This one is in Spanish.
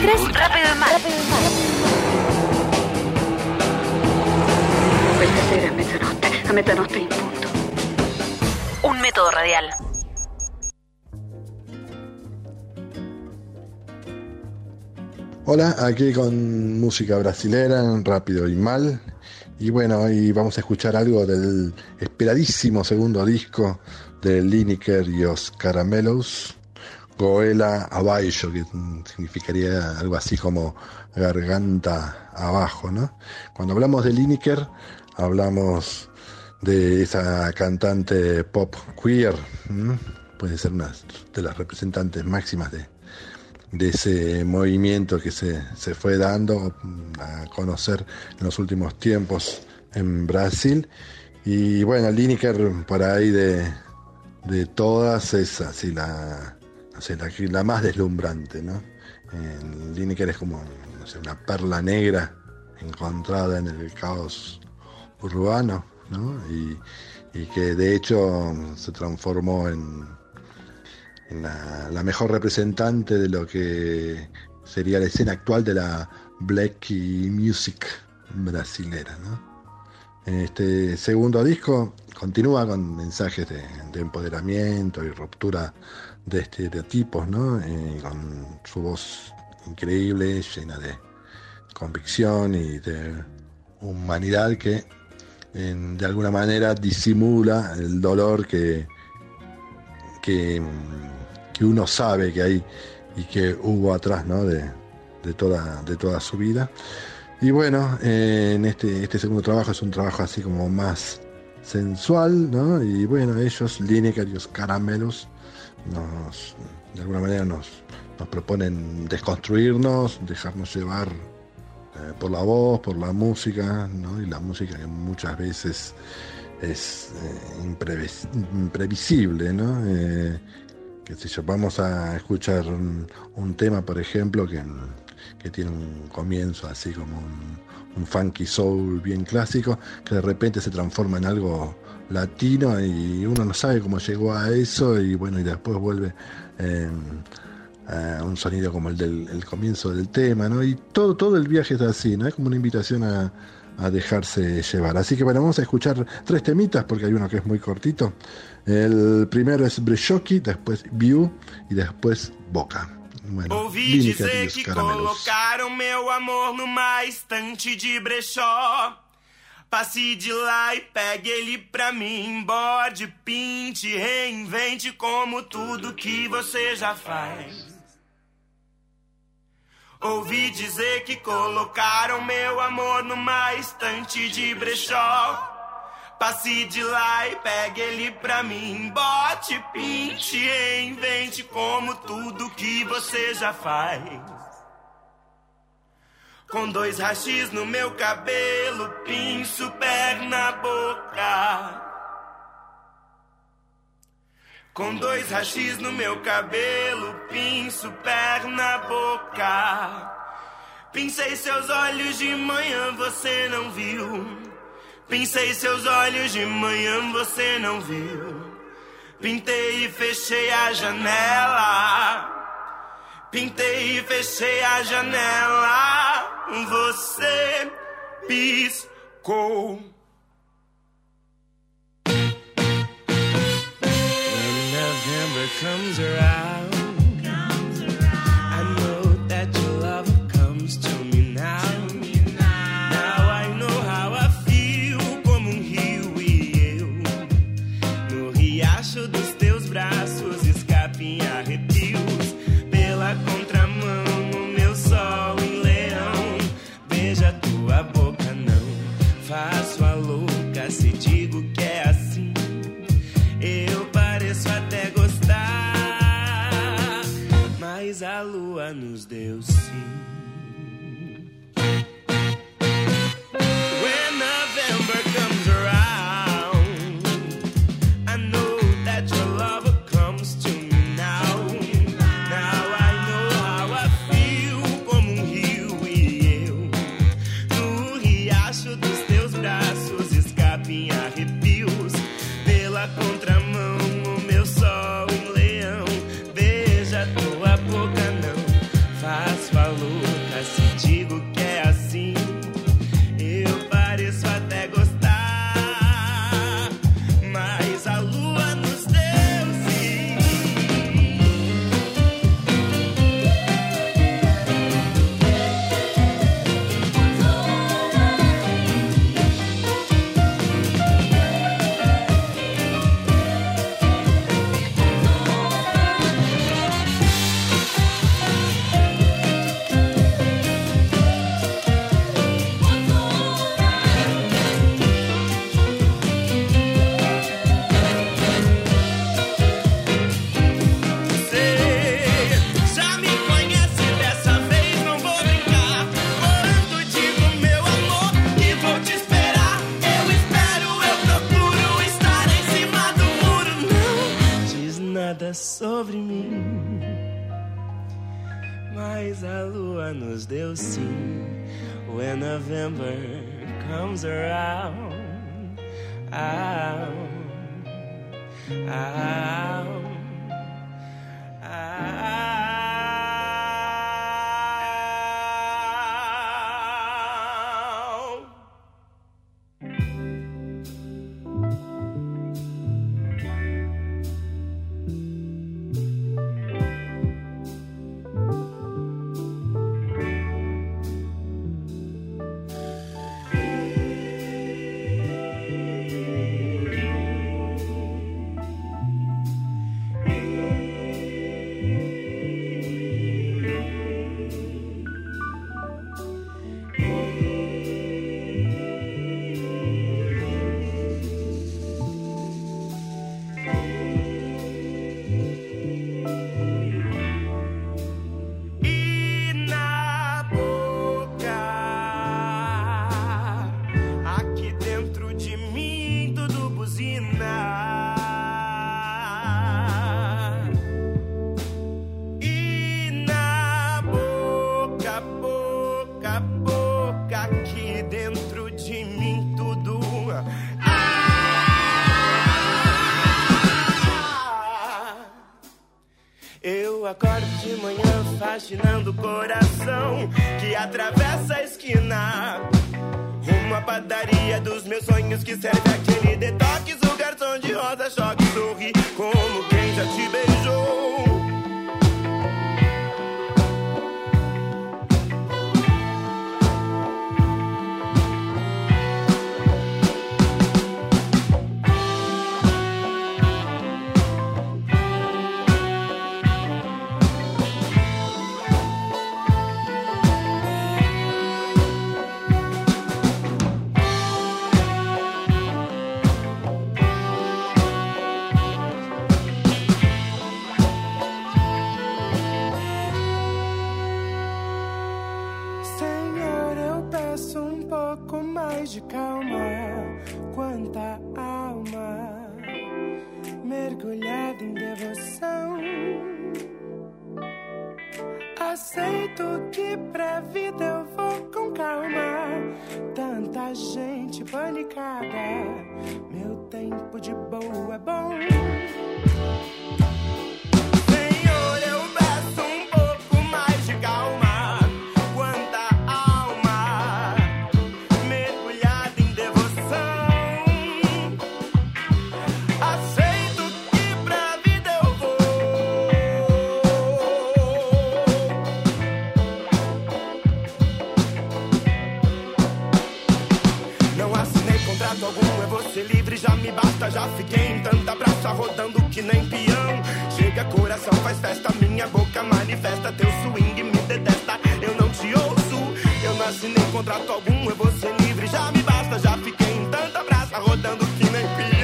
Rápido y mal. Questa sera a mezzanotte, a mezzanotte in punto. Un método radial. Hola, aquí con música brasilera, rápido y mal. Y bueno, hoy vamos a escuchar algo del esperadísimo segundo disco de Lineker y los Caramelos, Goela Abaixo, que significaría algo así como garganta abajo, ¿no? Cuando hablamos de Lineker, hablamos de esa cantante pop queer, puede ser una de las representantes máximas de, de ese movimiento que se, se fue dando a conocer en los últimos tiempos en Brasil. Y bueno, Lineker por ahí de, de todas es así la, no sé, la, más deslumbrante, ¿no? Eh, Lineker es como una perla negra encontrada en el caos urbano, ¿no? Y, que de hecho se transformó en, en la, la, mejor representante de lo que sería la escena actual de la black music brasilera. ¿no? Este segundo disco continúa con mensajes de, de empoderamiento y ruptura de estereotipos, ¿no? Eh, con su voz increíble, llena de convicción y de humanidad que de alguna manera disimula el dolor que, que que uno sabe que hay y que hubo atrás ¿no? de, de, toda, de toda su vida. Y bueno, eh, en este, este segundo trabajo es un trabajo así como más sensual, ¿no? Y bueno, ellos, Lineker y los caramelos, nos, de alguna manera nos, nos proponen desconstruirnos, dejarnos llevar eh, por la voz, por la música, ¿no? Y la música que muchas veces es eh, imprevis imprevisible, ¿no? Que si yo, vamos a escuchar un, un tema, por ejemplo, que, que, tiene un comienzo así como un, un, funky soul bien clásico, que de repente se transforma en algo latino y uno no sabe cómo llegó a eso y bueno, y después vuelve eh, a un sonido como el del el comienzo del tema, ¿no? Y todo, todo el viaje es así, ¿no? Es como una invitación a, a dejarse llevar. Así que bueno, vamos a escuchar tres temitas porque hay uno que es muy cortito. El primero es Breshoki, después View y después Boca. Bueno, Ouvi dizer que colocaram meu amor numa estante de brechó. Passe de lá e pegue ele pra mim. Bode, pinte, reinvente como tudo que você já faz. Ouvi dizer que colocaram meu amor numa estante de brechó. Passe de lá e pegue ele pra mim. Bote, pinte, invente como tudo que você já faz. Com dois rachis no meu cabelo, pinço, pé na boca. Com dois rachis no meu cabelo, pinço, pé na boca. Pincei seus olhos de manhã, você não viu. Pincei seus olhos de manhã, você não viu. Pintei e fechei a janela. Pintei e fechei a janela. Você piscou. When November comes around. a will see when November comes around. Ow, ow, ow. Eu acordo de manhã fascinando o coração que atravessa a esquina. Uma padaria dos meus sonhos que serve aquele detox. O garçom de rosa choque sorri como quem já te beijou. Mais de calma. Quanta alma mergulhada em devoção. Aceito que pra vida eu vou com calma. Tanta gente panicada. Meu tempo de boa é bom. assinei contrato algum, eu vou ser livre. Já me basta, já fiquei em tanta brasa rodando que nem pia.